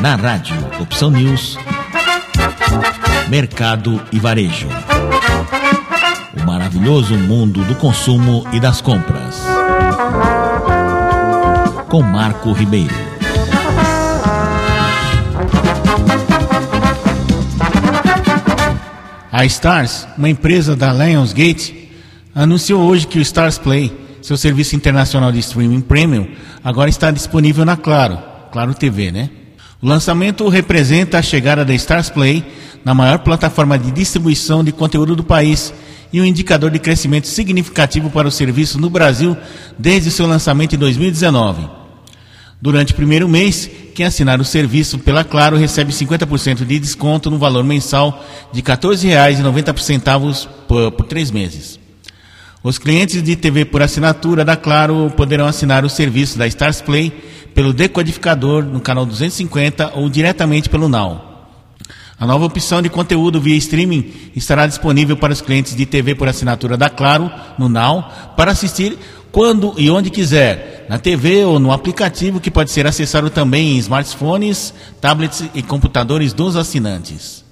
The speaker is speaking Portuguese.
Na rádio Opção News, Mercado e Varejo. O maravilhoso mundo do consumo e das compras. Com Marco Ribeiro. A Stars, uma empresa da Lionsgate, anunciou hoje que o Stars Play, seu serviço internacional de streaming premium, agora está disponível na Claro, Claro TV, né? O lançamento representa a chegada da Stars Play na maior plataforma de distribuição de conteúdo do país e um indicador de crescimento significativo para o serviço no Brasil desde seu lançamento em 2019. Durante o primeiro mês, quem assinar o serviço pela Claro recebe 50% de desconto no valor mensal de R$ 14,90 por, três meses. Os clientes de TV por assinatura da Claro poderão assinar o serviço da Stars Play pelo decodificador no canal 250 ou diretamente pelo Now. A nova opção de conteúdo via streaming estará disponível para os clientes de TV por assinatura da Claro no Now para assistir quando e onde quiser, na TV ou no aplicativo que pode ser acessado também em smartphones, tablets e computadores dos assinantes.